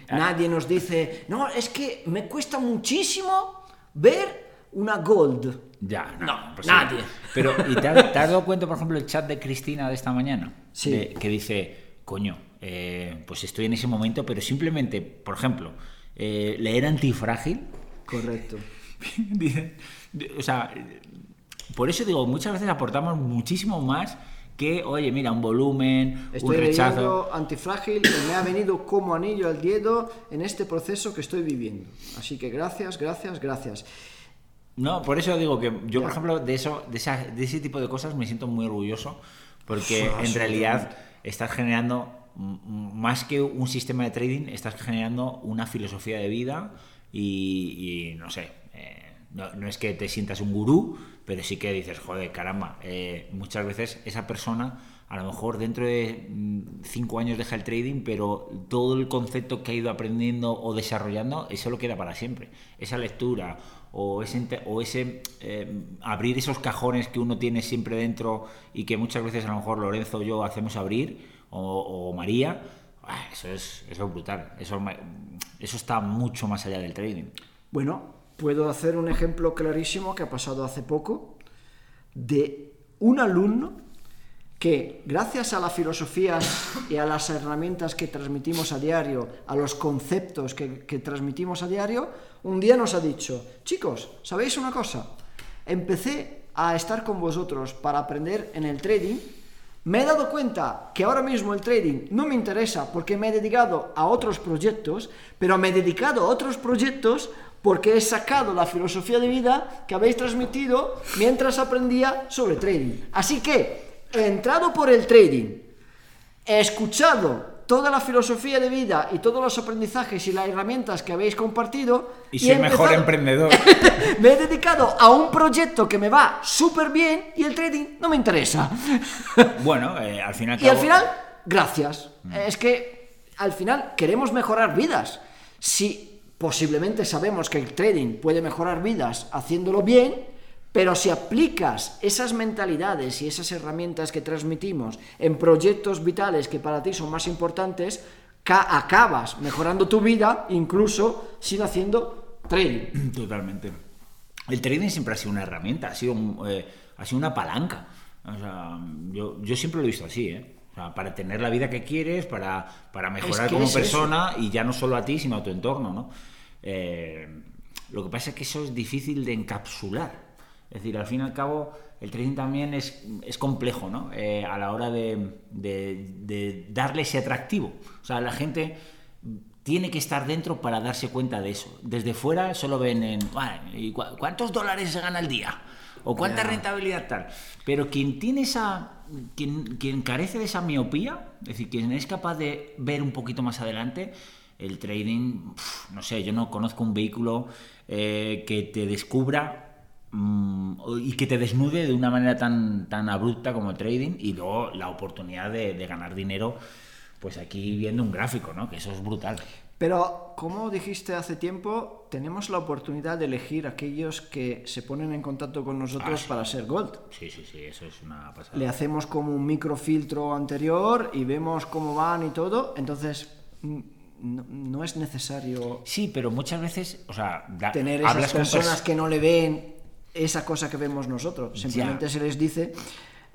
Nadie nos dice, no, es que me cuesta muchísimo ver una gold. Ya, no, No, pues nadie. sí. Pero, ¿y te has, te has dado cuenta, por ejemplo, el chat de Cristina de esta mañana? Sí. De- que dice, coño, eh, pues estoy en ese momento, pero simplemente, por ejemplo, eh, leer antifrágil Correcto. Dice- o sea, por eso digo, muchas veces aportamos muchísimo más que, oye, mira, un volumen, Estoy un rechazo. Antifrágil y me ha venido como anillo al dedo en este proceso que estoy viviendo. Así que gracias, gracias, gracias. No, por eso digo que yo, por ejemplo, de eso, de, esa- de ese tipo de cosas me siento muy orgulloso, porque en realidad estás generando más que un sistema de trading, estás generando una filosofía de vida y, y no sé, eh, no, no es que te sientas un gurú, pero sí que dices, joder, caramba, eh, muchas veces esa persona a lo mejor dentro de mm, cinco años deja el trading, pero todo el concepto que ha ido aprendiendo o desarrollando, eso lo queda para siempre. Esa lectura o ese, o ese eh, abrir esos cajones que uno tiene siempre dentro y que muchas veces a lo mejor Lorenzo o yo hacemos abrir, o, María, ah, eso es, eso es brutal. Eso, me- eso está mucho más allá del trading. Bueno, puedo hacer un ejemplo clarísimo que ha pasado hace poco de un alumno que gracias a la filosofía y a las herramientas que transmitimos a diario, a los conceptos que, que transmitimos a diario, un día nos ha dicho, chicos, ¿sabéis una cosa? Empecé a estar con vosotros para aprender en el trading, me he dado cuenta que ahora mismo el trading no me interesa porque me he dedicado a otros proyectos, pero me he dedicado a otros proyectos porque he sacado la filosofía de vida que habéis transmitido mientras aprendía sobre trading. Así que he entrado por el trading, he escuchado toda la filosofía de vida y todos los aprendizajes y las herramientas que habéis compartido Y soy mejor emprendedor. me he dedicado a un proyecto que me va súper bien y el trading no me interesa. bueno, eh, al final... Y al final, gracias. Es que al final queremos mejorar vidas. Si posiblemente sabemos que el trading puede mejorar vidas haciéndolo bien, pero si aplicas esas mentalidades y esas herramientas que transmitimos en proyectos vitales que para ti son más importantes, ca- acabas mejorando tu vida incluso sin haciendo trading. Totalmente. El trading siempre ha sido una herramienta, ha sido, un, eh, ha sido una palanca. O sea, yo, yo siempre lo he visto así, ¿eh? O sea, para tener la vida que quieres, para, para mejorar que como persona y ya no solo a ti, sino a tu entorno, ¿no? Eh, lo que pasa es que eso es difícil de encapsular. Es decir, al fin y al cabo, el trading también es, es complejo, ¿no? Eh, a la hora de, de- de darle ese atractivo. O sea, la gente tiene que estar dentro para darse cuenta de eso. Desde fuera solo ven en, "Vale, ¿y cu- ¿cuántos dólares se gana al día? ¿O cuánta rentabilidad tal? Pero quien tiene esa, quien, quien carece de esa miopía, es decir, quien es capaz de ver un poquito más adelante, el trading, no sé, yo no conozco un vehículo eh, que te descubra mm, y que te desnude de una manera tan, tan abrupta como el trading y luego la oportunidad de, de ganar dinero, pues aquí viendo un gráfico, ¿no? Que eso es brutal. Pero, como dijiste hace tiempo, tenemos la oportunidad de elegir aquellos que se ponen en contacto con nosotros Ah, sí. para ser Gold. Sí, sí, sí, eso es una pasada. Le hacemos como un microfiltro anterior y vemos cómo van y todo. Entonces, mm, no, no es necesario Sí, pero muchas veces, o sea, da- tener esas hablas con personas pers- que no le ven esa cosa que vemos nosotros. Simplemente Ya. se les dice,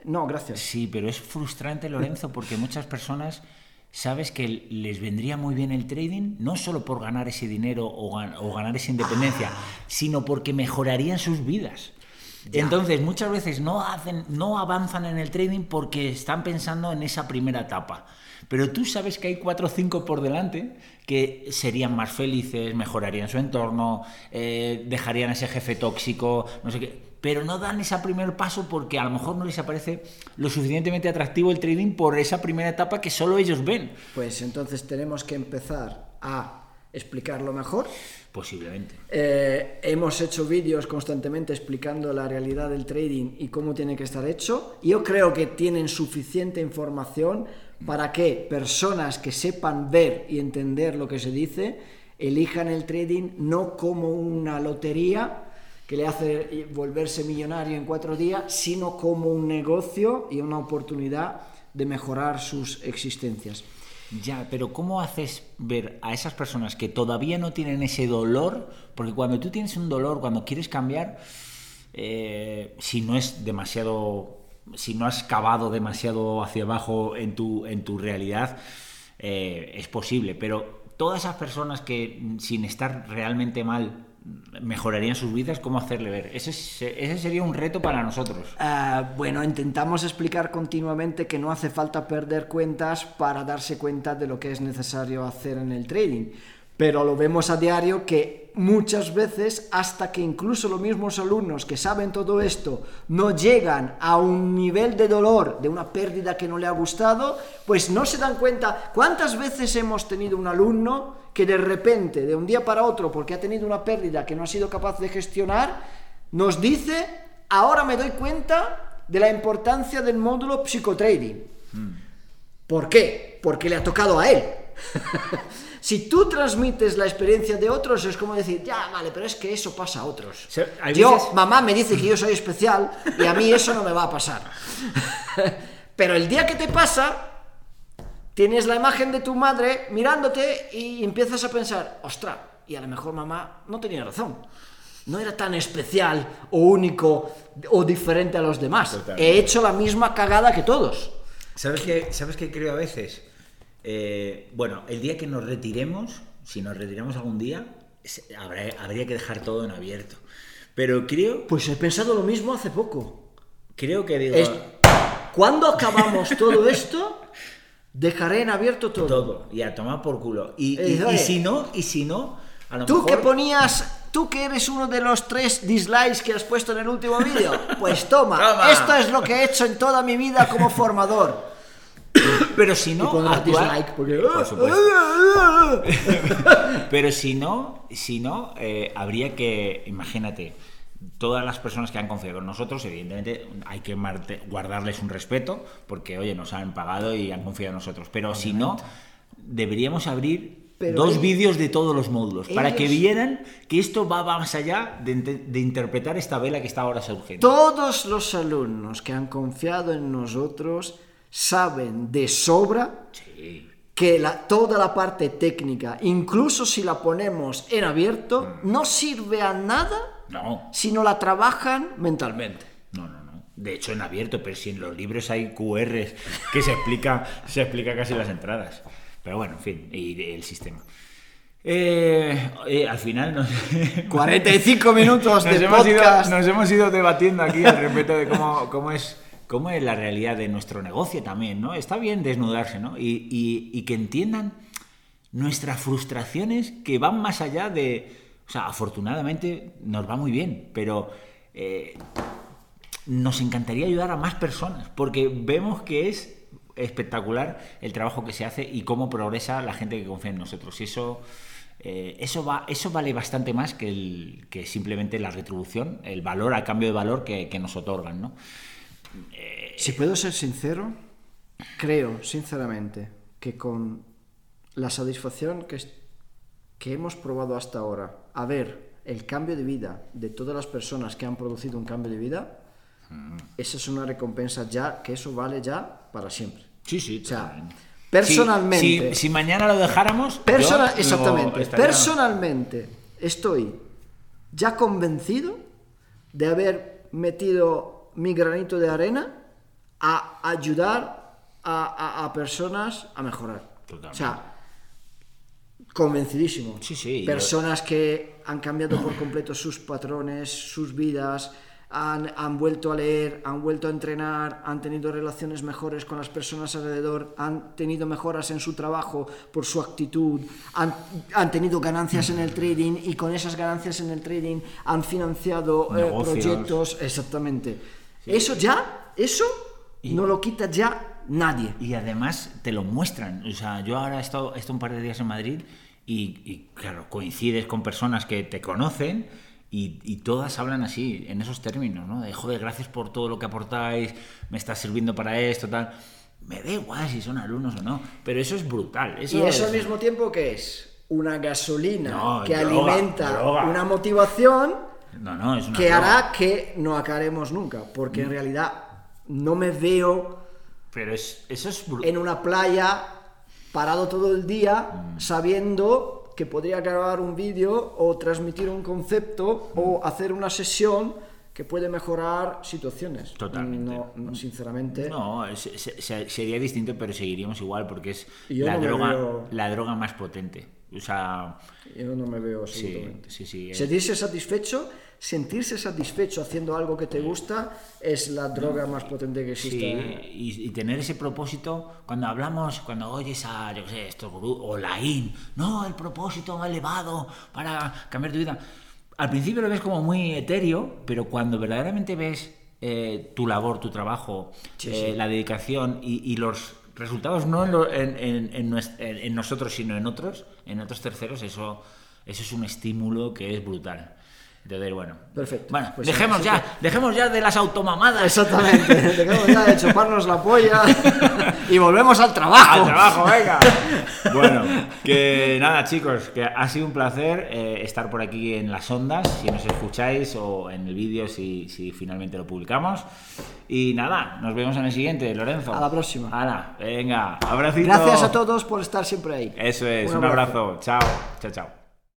no, gracias. Sí, pero es frustrante, Lorenzo, porque muchas personas sabes que les vendría muy bien el trading, no solo por ganar ese dinero o, gan- o ganar esa independencia, sino porque mejorarían sus vidas. Entonces, muchas veces no, hacen, no avanzan en el trading porque están pensando en esa primera etapa. Pero tú sabes que hay cuatro o cinco por delante que serían más felices, mejorarían su entorno, eh, dejarían a ese jefe tóxico, no sé qué. Pero no dan ese primer paso porque a lo mejor no les aparece lo suficientemente atractivo el trading por esa primera etapa que solo ellos ven. Pues entonces tenemos que empezar a explicarlo mejor. Posiblemente. Eh, hemos hecho vídeos constantemente explicando la realidad del trading y cómo tiene que estar hecho. Yo creo que tienen suficiente información para que personas que sepan ver y entender lo que se dice elijan el trading no como una lotería que le hace volverse millonario en cuatro días, sino como un negocio y una oportunidad de mejorar sus existencias. Ya, pero ¿cómo haces ver a esas personas que todavía no tienen ese dolor? Porque cuando tú tienes un dolor, cuando quieres cambiar, eh, si no es demasiado, si no has cavado demasiado hacia abajo en tu, en tu realidad, eh, es posible. Pero todas esas personas que mm, sin estar realmente mal mejorarían sus vidas, ¿cómo hacerle ver? Ese, es- ese sería un reto para nosotros. Ah, bueno, intentamos explicar continuamente que no hace falta perder cuentas para darse cuenta de lo que es necesario hacer en el trading. Pero lo vemos a diario que muchas veces, hasta que incluso los mismos alumnos que saben todo esto no llegan a un nivel de dolor de una pérdida que no le ha gustado, pues no se dan cuenta cuántas veces hemos tenido un alumno que de repente, de un día para otro, porque ha tenido una pérdida que no ha sido capaz de gestionar, nos dice, ahora me doy cuenta de la importancia del módulo psicotrading. ¿Por qué? Porque le ha tocado a él. si tú transmites la experiencia de otros, es como decir, ya, vale, pero es que eso pasa a otros. O sea, hay yo, veces- mamá me dice que yo soy especial y a mí eso no me va a pasar. pero el día que te pasa, tienes la imagen de tu madre mirándote y empiezas a pensar, ostra, y a lo mejor mamá no tenía razón. No era tan especial o único o diferente a los demás. Totalmente. He hecho la misma cagada que todos. ¿Sabes qué, ¿Sabes qué creo a veces? Eh, bueno, el día que nos retiremos, si nos retiramos algún día, habrá- habría que dejar todo en abierto. Pero creo, Pues he pensado lo mismo hace poco. creo que digo, Es- Cuando acabamos todo esto, dejaré en abierto todo. todo, y a tomar por culo. Y, y- Eh, y si no, y si no, a lo Tú que ponías, tú que eres uno de los tres dislikes que has puesto en el último vídeo, pues toma, Toma. esto es lo que he hecho en toda mi vida como formador. Pero si no, y actuar- dislike porque... Por supuesto. Pero si no, si no eh, habría que, imagínate, todas las personas que han confiado en nosotros, evidentemente hay que guardarles un respeto, porque oye, nos han pagado y han confiado en nosotros. Pero si no, deberíamos abrir Pero dos vídeos de todos los módulos, para que vieran que esto va más allá de, de interpretar esta vela que está ahora surgiendo. Todos los alumnos que han confiado en nosotros saben de sobra Sí. que la- toda la parte técnica, incluso si la ponemos en abierto, Mm. no sirve a nada No, si no la trabajan mentalmente. no, no, no. De hecho, en abierto, pero si en los libros hay QRs que se explica, se explica casi las entradas. Pero bueno, en fin, y el sistema. Eh, eh, al final nos... 45 minutos de nos hemos, ido, nos hemos ido debatiendo aquí al respecto de cómo, cómo es cómo es la realidad de nuestro negocio también, ¿no? Está bien desnudarse, ¿no? Y, que entiendan nuestras frustraciones que van más allá de... O sea, afortunadamente nos va muy bien, pero eh, nos encantaría ayudar a más personas, porque vemos que es espectacular el trabajo que se hace y cómo progresa la gente que confía en nosotros. Y eso, eh, eso, va, eso vale bastante más que, simplemente la retribución, el valor a cambio de valor que nos otorgan, ¿no? Si puedo ser sincero, creo sinceramente que con la satisfacción que, que hemos probado hasta ahora, a ver el cambio de vida de todas las personas que han producido un cambio de vida, esa es una recompensa ya, que eso vale ya para siempre. Sí, sí. O sea, personalmente, Si, mañana lo dejáramos... persona- yo exactamente, estaría- personalmente estoy ya convencido de haber metido mi granito de arena a ayudar a, a- a personas a mejorar. Totalmente. O sea, convencidísimo. Sí, sí, yo- Personas que han cambiado por completo sus patrones, sus vidas, han, han vuelto a leer, han vuelto a entrenar, han tenido relaciones mejores con las personas alrededor, han tenido mejoras en su trabajo por su actitud, han, han tenido ganancias en el trading y con esas ganancias en el trading han financiado eh, proyectos. Exactamente. Eso ya, eso no lo quita ya nadie. Y además te lo muestran. O sea, yo ahora he estado, he estado un par de días en Madrid y, y, claro, coincides con personas que te conocen y, y todas hablan así, en esos términos, ¿no? De, joder, gracias por todo lo que aportáis, me está sirviendo para esto, tal. Me da igual si son alumnos o no, pero eso es brutal. Eso Y eso es- al mismo tiempo que es una gasolina No, que droga, alimenta droga. una motivación No, no, es una que hará que no acabemos nunca, porque Mm. en realidad no me veo Pero es, eso es brutal. en una playa parado todo el día Mm. sabiendo que podría grabar un vídeo o transmitir un concepto o hacer una sesión que puede mejorar situaciones. Totalmente. No, no, sinceramente. No, es- se- se- sería distinto, pero seguiríamos igual porque es Yo la no me droga, veo- la droga más potente. O sea, Yo no me veo absolutamente. sí, sí. eh. Sentirse satisfecho, sentirse satisfecho haciendo algo que te gusta es la droga más potente que existe. y, y tener ese propósito, cuando hablamos, cuando oyes a, yo qué sé, estos gurús, o la IN, no, el propósito elevado para cambiar tu vida. Al principio lo ves como muy etéreo, pero cuando verdaderamente ves eh, tu labor, tu trabajo, eh, la dedicación y, y los resultados no en, lo- en- en- en nosotros, sino en otros, en otros terceros, eso, eso es un estímulo que es brutal. Entonces, bueno. Perfecto. Bueno, Pues dejemos ya, dejemos ya de las automamadas. Exactamente, dejamos ya de chuparnos la polla y volvemos al trabajo. ¡Al trabajo, venga! Bueno, que nada, chicos, que ha sido un placer eh, estar por aquí en las ondas, si nos escucháis, o en el vídeo si, si finalmente lo publicamos. Y nada, nos vemos en el siguiente, Lorenzo. A la próxima. Hala, venga, abracito. Gracias a todos por estar siempre ahí. Eso es, Un un abrazo. abrazo. Chao, chao, chao.